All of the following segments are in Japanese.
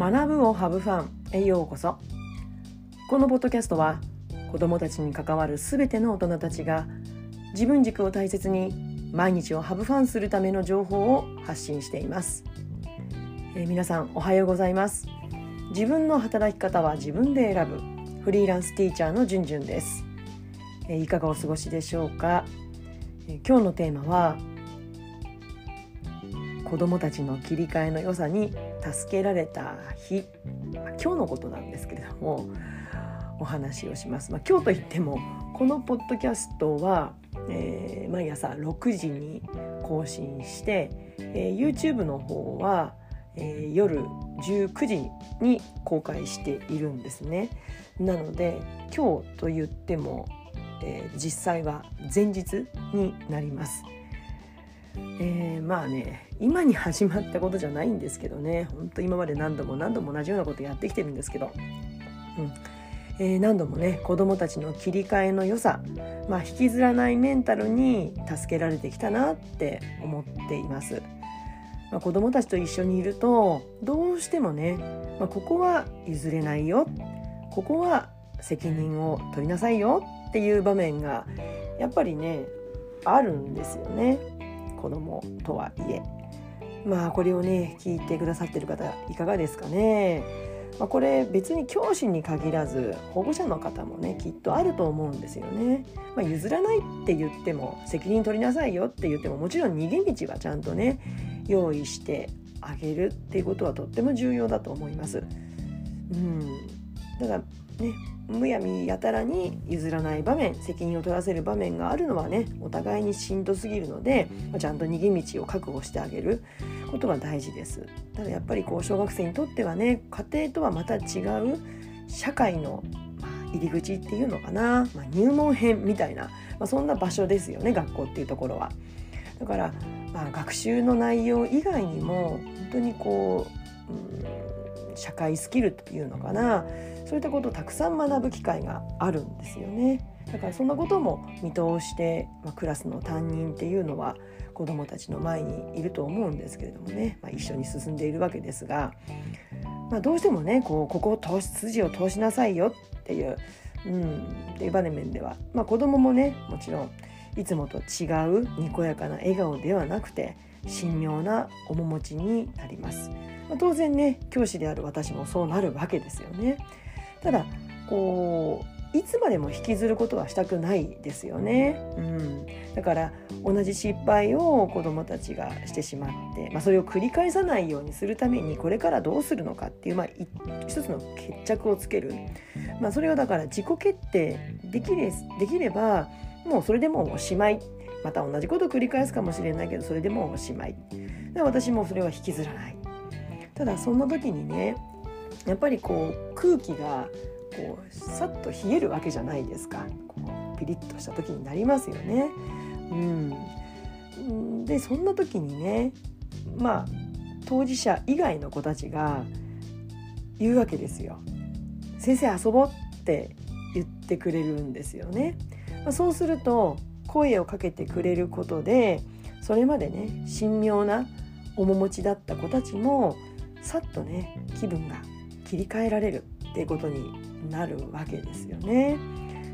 学ぶをハブファンへようこそ。このポッドキャストは子どもたちに関わるすべての大人たちが自分軸を大切に毎日をハブファンするための情報を発信しています、えー、皆さんおはようございます。自分の働き方は自分で選ぶフリーランスティーチャーのじゅんじゅんです、えー、いかがお過ごしでしょうか、えー、今日のテーマは子どもたちの切り替えの良さに助けられた日、今日のことなんですけれどもお話をします。まあ、今日といってもこのポッドキャストは、えー、毎朝6時に更新して、えー、YouTube の方は、えー、夜19時に公開しているんですね。なので今日と言っても、えー、実際は前日になります。えー、まあね今に始まったことじゃないんですけどね。ほんと今まで何度も何度も同じようなことやってきてるんですけど、うん。えー、何度もね子どもたちの切り替えの良さ、まあ、引きずらないメンタルに助けられてきたなって思っています。まあ、子どもたちと一緒にいるとどうしてもね、まあ、ここは譲れないよ。ここは責任を取りなさいよっていう場面がやっぱりねあるんですよね。子供とはいえ。まあこれをね聞いてくださってる方いかがですかね、まあ、これ別に教師に限らず保護者の方もねきっとあると思うんですよね、まあ、譲らないって言っても責任取りなさいよって言ってももちろん逃げ道はちゃんとね用意してあげるっていうことはとっても重要だと思います。うん、だからねむやみやたらに譲らない場面責任を取らせる場面があるのはねお互いにしんどすぎるのでちゃんと逃げ道を確保してあげることが大事ですただやっぱりこう小学生にとってはね家庭とはまた違う社会の入り口っていうのかな、まあ、入門編みたいな、まあ、そんな場所ですよね学校っていうところは。だから、まあ、学習の内容以外にも本当にこう、社会スキルというのかな。そういったことをたくさん学ぶ機会があるんですよね。だからそんなことも見通して、まあ、クラスの担任っていうのは子どもたちの前にいると思うんですけれどもね、まあ、一緒に進んでいるわけですが、まあ、どうしてもねこうここを通し筋を通しなさいよっていう、うん、っていう場面では、まあ、子どももねもちろんいつもと違うにこやかな笑顔ではなくて神妙な面持ちになります。まあ、当然ね教師である私もそうなるわけですよね。ただこういつまでも引きずることはしたくないですよね。うん、だから同じ失敗を子どもたちがしてしまって、まあ、それを繰り返さないようにするためにこれからどうするのかっていう、まあ、一つの決着をつける、まあ、それをだから自己決定できれできればもうそれでもおしまいまた同じことを繰り返すかもしれないけどそれでもおしまいで私もそれは引きずらないただそんな時にねやっぱりこう空気がこうさっと冷えるわけじゃないですかこうピリッとした時になりますよね。うん、でそんな時にねまあ当事者以外の子たちが言うわけですよ。先生遊ぼうって言ってくれるんですよね。まあ、そうすると声をかけてくれることでそれまでね神妙な面持ちだった子たちもさっとね気分が切り替えられるっていうことになるわけですよね。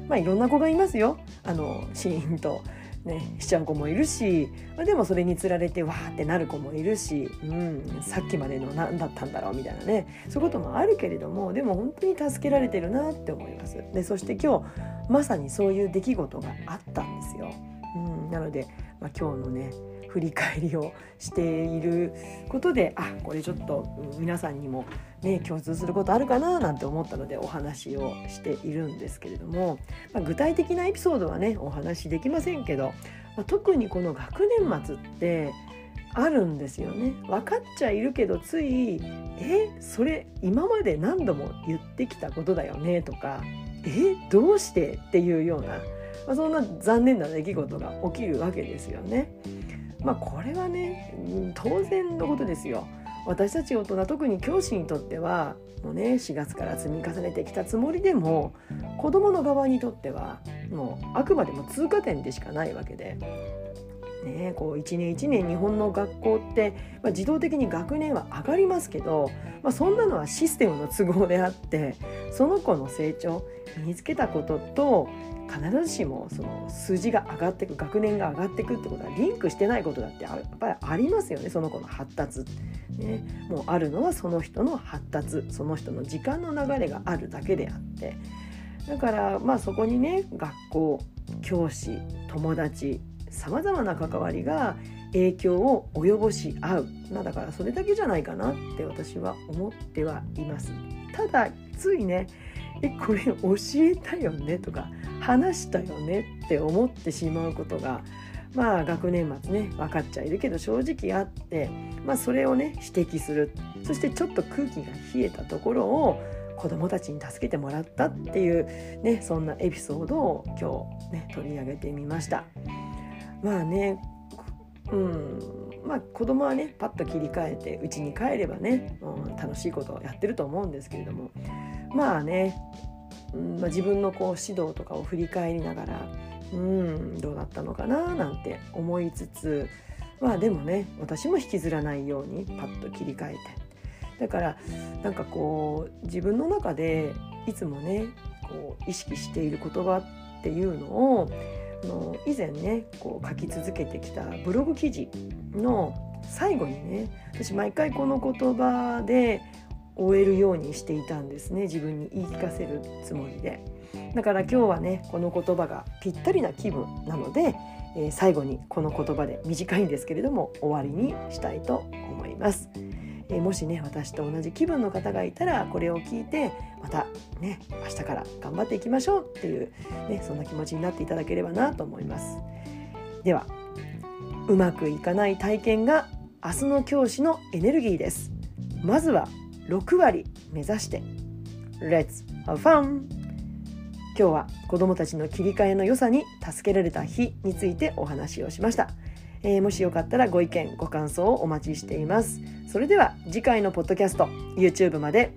まあいろんな子がいますよ。あのシーンとね、しちゃう子もいるし、まあ、でもそれにつられてわーってなる子もいるし、うん、さっきまでの何だったんだろうみたいなねそういうこともあるけれどもでも本当に助けられてるなって思います。でそして今日まさにそういう出来事があったんですよ。うん、なので、まあ、今日のね振り返りをしていることであこれちょっと皆さんにもね共通することあるかななんて思ったのでお話をしているんですけれども、まあ、具体的なエピソードはねお話しできませんけど、まあ、特にこの学年末ってあるんですよね分かっちゃいるけどつい「えそれ今まで何度も言ってきたことだよね」とか「えどうして?」っていうような、まあ、そんな残念な出来事が起きるわけですよね。まあこれはね当然のことですよ。私たち大人特に教師にとってはもうね4月から積み重ねてきたつもりでも子どもの側にとってはもうあくまでも通過点でしかないわけでね、こう1年1年日本の学校って、まあ、自動的に学年は上がりますけど、まあ、そんなのはシステムの都合であってその子の成長身につけたことと必ずしもその数字が上がっていく学年が上がっていくってことはリンクしてないことだってやっぱりありますよねその子の発達。ね、もうあるのはその人の発達その人の時間の流れがあるだけであってだからまあそこにね学校教師友達さまざまな関わりが影響を及ぼし合う、ま、だからそれだけじゃないかなって私は思ってはいます。ただついねえこれ教えたよねとか話したよねって思ってしまうことがまあ学年末ね分かっちゃいるけど正直あって、まあ、それをね指摘するそしてちょっと空気が冷えたところを子どもたちに助けてもらったっていう、ね、そんなエピソードを今日、ね、取り上げてみました。まあねうんまあ子供はねパッと切り替えて家に帰ればね、うん、楽しいことをやってると思うんですけれどもまあね、うんまあ、自分のこう指導とかを振り返りながらうんどうだったのかななんて思いつつまあでもね私も引きずらないようにパッと切り替えて。だからなんかこう自分の中でいつもねこう意識している言葉っていうのをの以前ねこう書き続けてきたブログ記事の最後にね私毎回この言葉で終えるようにしていたんですね自分に言い聞かせるつもりでだから今日はねこの言葉がぴったりな気分なので、えー、最後にこの言葉で短いんですけれども終わりにしたいと思います。え、もしね私と同じ気分の方がいたらこれを聞いてまたね明日から頑張っていきましょうっていう、ね、そんな気持ちになっていただければなと思います。ではうまくいかない体験が明日の教師のエネルギーです。まずは6割目指して Let's have fun! 今日は子どもたちの切り替えの良さに助けられた日についてお話をしました。えー、もしよかったらご意見ご感想をお待ちしています。それでは次回のポッドキャスト YouTube まで。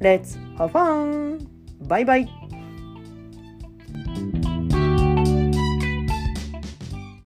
Let's have fun! バイバイ。